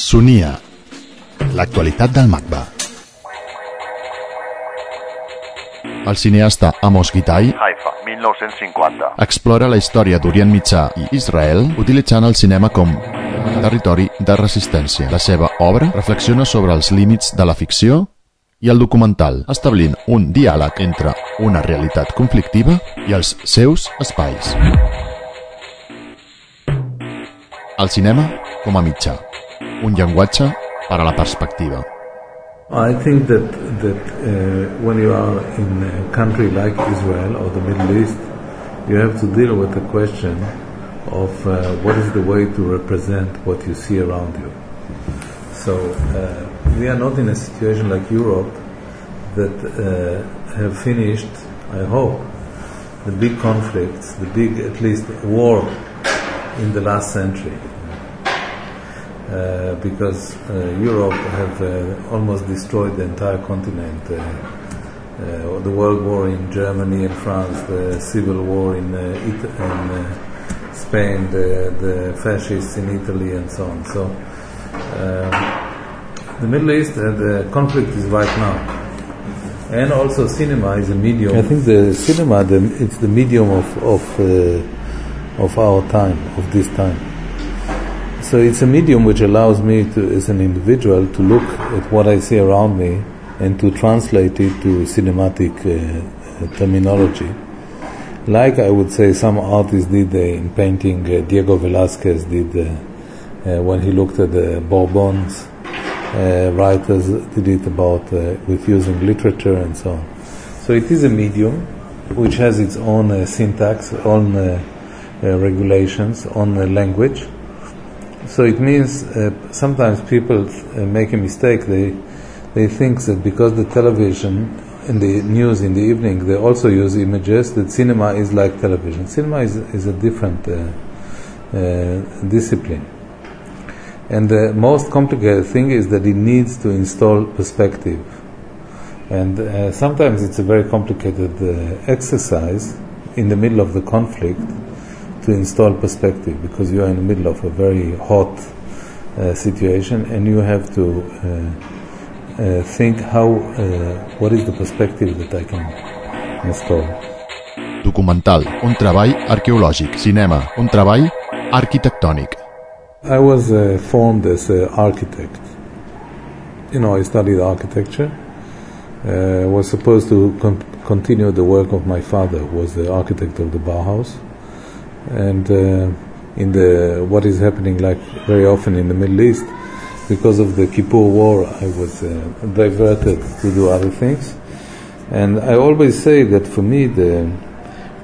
Sonia, l'actualitat del MACBA. El cineasta Amos Gitai Haifa, 1950. explora la història d'Orient Mitjà i Israel utilitzant el cinema com territori de resistència. La seva obra reflexiona sobre els límits de la ficció i el documental, establint un diàleg entre una realitat conflictiva i els seus espais. El cinema com a mitjà, un llenguatge per a la perspectiva. I think that that uh, when you are in a country like Israel or the Middle East, you have to deal with the question of uh, what is the way to represent what you see around you. So uh, we are not in a situation like Europe that uh, have finished, I hope, the big conflicts, the big at least war in the last century. Uh, because uh, Europe have uh, almost destroyed the entire continent. Uh, uh, the World War in Germany and France, the Civil War in, Spain, the, the fascists in Italy, and so on. So, the Middle East, the conflict is right now, and also cinema is a medium. I think the cinema, the, it's the medium of of of our time, of this time. So it's a medium which allows me to, as an individual, to look at what I see around me and to translate it to cinematic uh, uh, terminology. Like I would say some artists did uh, in painting, uh, Diego Velázquez did uh, uh, when he looked at the Bourbons. Uh, writers did it about uh, with using literature and so on. So it is a medium which has its own uh, syntax, own uh, uh, regulations, own uh, language. So it means uh, sometimes people uh, make a mistake. They they think that because the television and the news in the evening they also use images that cinema is like television. Cinema is is a different uh, uh, discipline. And the most complicated thing is that it needs to install perspective. And uh, sometimes it's a very complicated uh, exercise in the middle of the conflict to install perspective because you are in the middle of a very hot uh, situation and you have to uh, uh, think how, uh, what is the perspective that I can install. Documental, un treball arqueològic. Cinema, un treball arquitectònic. I was uh, formed as an architect. You know, I studied architecture. Uh, was supposed to con- continue the work of my father, who was the architect of the Bauhaus. And uh, in the what is happening, like very often in the Middle East, because of the Kippur War, I was uh, diverted to do other things. And I always say that for me, the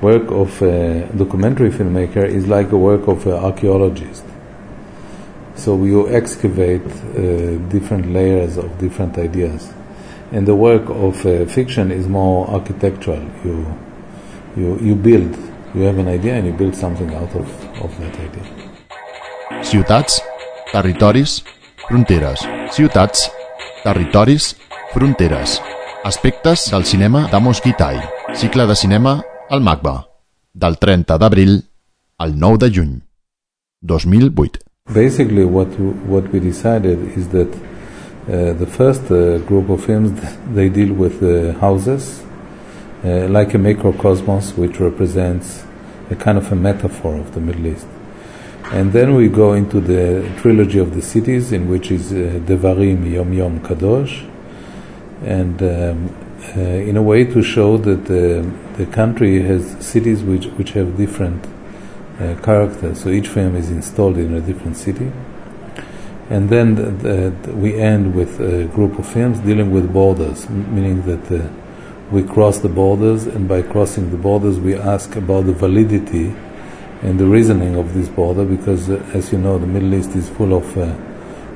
work of a documentary filmmaker is like a work of an archaeologist. So you excavate uh, different layers of different ideas, and the work of uh, fiction is more architectural. You you you build. You have an idea and you build something out of, of that idea. Ciutats, territoris, fronteres. Ciutats, territoris, fronteres. Aspectes del cinema d'Amos Gitai. Cicle de cinema al MACBA. Del 30 d'abril al 9 de juny. 2008. Basically, what what we decided is that uh, the first uh, group of films they deal with the houses, uh, like a microcosmos, which represents a kind of a metaphor of the Middle East. And then we go into the trilogy of the cities, in which is uh, Devarim, Yom Yom, Kadosh, and um, uh, in a way to show that the, the country has cities which, which have different uh, characters. So each film is installed in a different city. And then the, the, we end with a group of films dealing with borders, meaning that uh, we cross the borders, and by crossing the borders, we ask about the validity and the reasoning of this border, because uh, as you know, the Middle East is full of uh,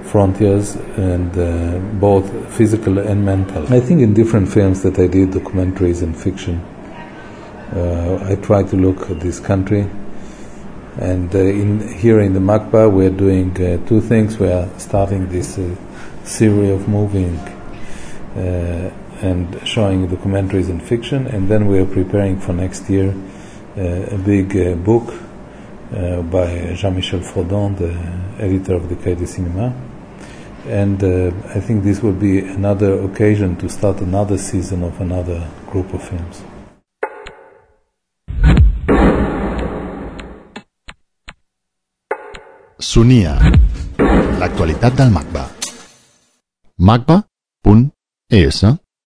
frontiers and uh, both physical and mental. I think in different films that I did, documentaries and fiction, uh, I try to look at this country. And uh, in, here in the MACBA, we're doing uh, two things. We are starting this series of moving and showing documentaries and fiction. And then we are preparing for next year uh, a big uh, book uh, by Jean-Michel Frodon, the editor of the Cahiers du Cinéma. And I think this will be another occasion to start another season of another group of films. Sonia. L'actualitat del MACBA. macba.es